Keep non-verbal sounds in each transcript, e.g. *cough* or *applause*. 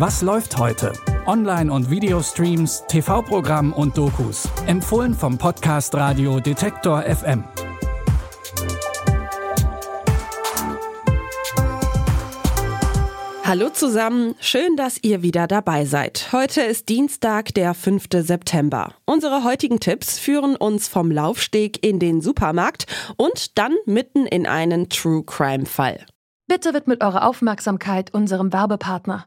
Was läuft heute? Online- und Videostreams, TV-Programm und Dokus. Empfohlen vom Podcast Radio Detektor FM. Hallo zusammen, schön, dass ihr wieder dabei seid. Heute ist Dienstag, der 5. September. Unsere heutigen Tipps führen uns vom Laufsteg in den Supermarkt und dann mitten in einen True Crime Fall. Bitte widmet eure Aufmerksamkeit unserem Werbepartner.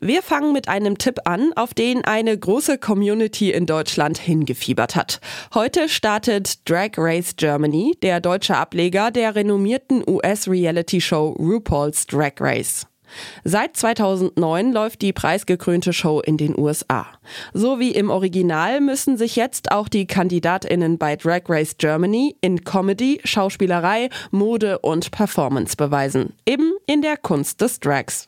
Wir fangen mit einem Tipp an, auf den eine große Community in Deutschland hingefiebert hat. Heute startet Drag Race Germany, der deutsche Ableger der renommierten US-Reality-Show RuPaul's Drag Race. Seit 2009 läuft die preisgekrönte Show in den USA. So wie im Original müssen sich jetzt auch die Kandidatinnen bei Drag Race Germany in Comedy, Schauspielerei, Mode und Performance beweisen. Eben in der Kunst des Drags.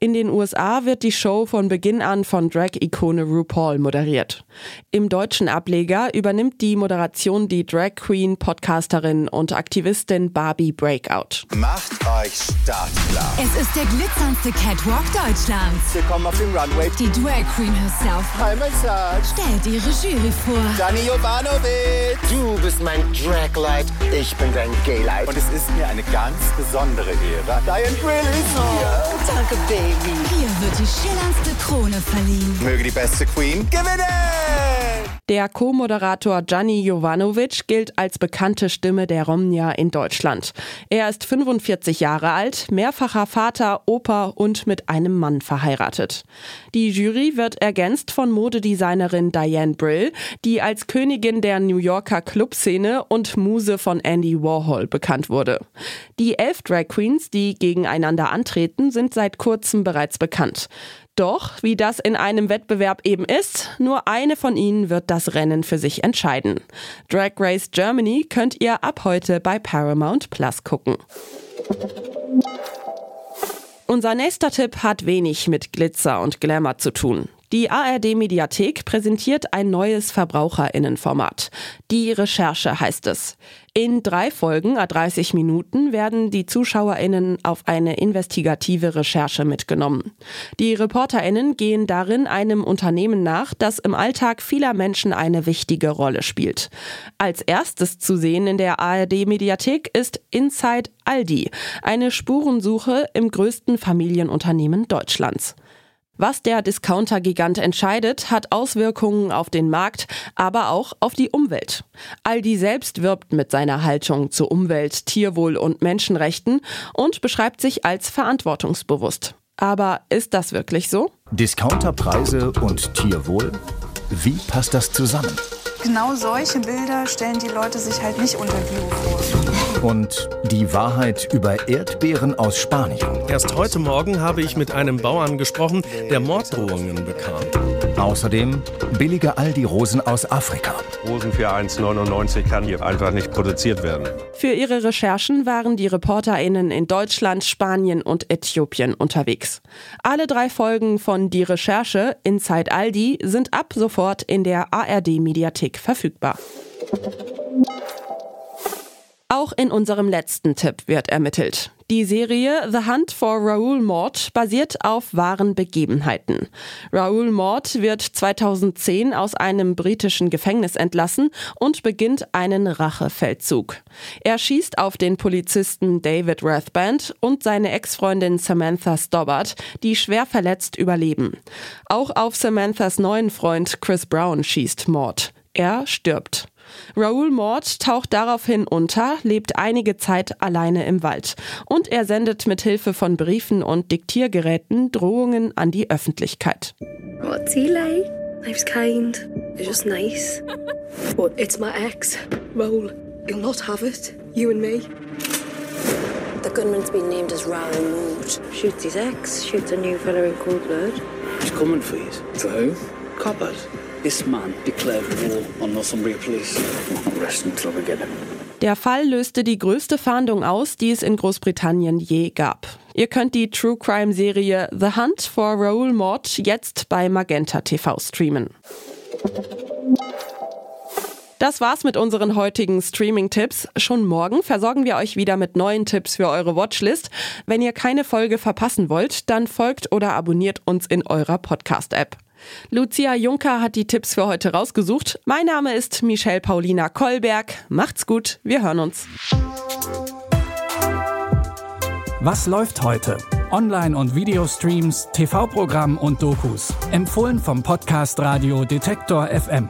In den USA wird die Show von Beginn an von Drag-Ikone RuPaul moderiert. Im deutschen Ableger übernimmt die Moderation die Drag Queen, Podcasterin und Aktivistin Barbie Breakout. Macht euch startklar. Es ist der glitzerndste Catwalk Deutschlands. Willkommen auf dem Runway. Die Drag Queen herself Hi, Massage. stellt ihre Jury vor. Dani Jovanovic. Du bist mein Draglight. Ich bin dein Gaylight. Und es ist mir eine ganz besondere Ehre, Diane Brill ist hier. Danke, Baby. Hier wird die schillerndste Krone verliehen. Möge die beste Queen gewinnen. Der Co-Moderator Gianni Jovanovic gilt als bekannte Stimme der Romnia in Deutschland. Er ist 45 Jahre alt, mehrfacher Vater, Opa und mit einem Mann verheiratet. Die Jury wird ergänzt von Modedesignerin Diane Brill, die als Königin der New Yorker Clubszene und Muse von Andy Warhol bekannt wurde. Die elf Drag Queens, die gegeneinander antreten, sind seit kurzem bereits bekannt. Doch, wie das in einem Wettbewerb eben ist, nur eine von ihnen wird das Rennen für sich entscheiden. Drag Race Germany könnt ihr ab heute bei Paramount Plus gucken. Unser nächster Tipp hat wenig mit Glitzer und Glamour zu tun. Die ARD Mediathek präsentiert ein neues Verbraucherinnenformat. Die Recherche heißt es. In drei Folgen a 30 Minuten werden die Zuschauerinnen auf eine investigative Recherche mitgenommen. Die Reporterinnen gehen darin einem Unternehmen nach, das im Alltag vieler Menschen eine wichtige Rolle spielt. Als erstes zu sehen in der ARD Mediathek ist Inside Aldi, eine Spurensuche im größten Familienunternehmen Deutschlands. Was der Discounter-Gigant entscheidet, hat Auswirkungen auf den Markt, aber auch auf die Umwelt. Aldi selbst wirbt mit seiner Haltung zu Umwelt, Tierwohl und Menschenrechten und beschreibt sich als verantwortungsbewusst. Aber ist das wirklich so? Discounterpreise und Tierwohl? Wie passt das zusammen? Genau solche Bilder stellen die Leute sich halt nicht unter Bio vor. Und die Wahrheit über Erdbeeren aus Spanien. Erst heute Morgen habe ich mit einem Bauern gesprochen, der Morddrohungen bekam. Außerdem billige Aldi-Rosen aus Afrika. Rosen für 1,99 kann hier einfach nicht produziert werden. Für ihre Recherchen waren die ReporterInnen in Deutschland, Spanien und Äthiopien unterwegs. Alle drei Folgen von Die Recherche Inside Aldi sind ab sofort in der ARD-Mediathek verfügbar. Auch in unserem letzten Tipp wird ermittelt. Die Serie The Hunt for Raoul Mord basiert auf wahren Begebenheiten. Raoul Mord wird 2010 aus einem britischen Gefängnis entlassen und beginnt einen Rachefeldzug. Er schießt auf den Polizisten David Rathband und seine Ex-Freundin Samantha Stobbart, die schwer verletzt überleben. Auch auf Samanthas neuen Freund Chris Brown schießt Mord. Er stirbt. Raoul Mord taucht daraufhin unter, lebt einige Zeit alleine im Wald und er sendet mit Hilfe von Briefen und Diktiergeräten Drohungen an die Öffentlichkeit. What's he like? Life's kind. It's just nice. *laughs* but it's my ex, Raoul. He'll not have it. You and me. The gunman's been named as Raoul Mord. Shoots his ex, shoots a new fella in cold blood. He's coming for you. For who? Cupboard. This man declared war on Northumbria Police. Resting until we get him. Der Fall löste die größte Fahndung aus, die es in Großbritannien je gab. Ihr könnt die True Crime Serie The Hunt for Raoul Mord jetzt bei Magenta TV streamen. Das war's mit unseren heutigen Streaming-Tipps. Schon morgen versorgen wir euch wieder mit neuen Tipps für eure Watchlist. Wenn ihr keine Folge verpassen wollt, dann folgt oder abonniert uns in eurer Podcast-App. Lucia Juncker hat die Tipps für heute rausgesucht. Mein Name ist Michelle Paulina Kolberg. Macht's gut, wir hören uns. Was läuft heute? Online- und Videostreams, TV-Programm und Dokus. Empfohlen vom Podcast Radio Detektor FM.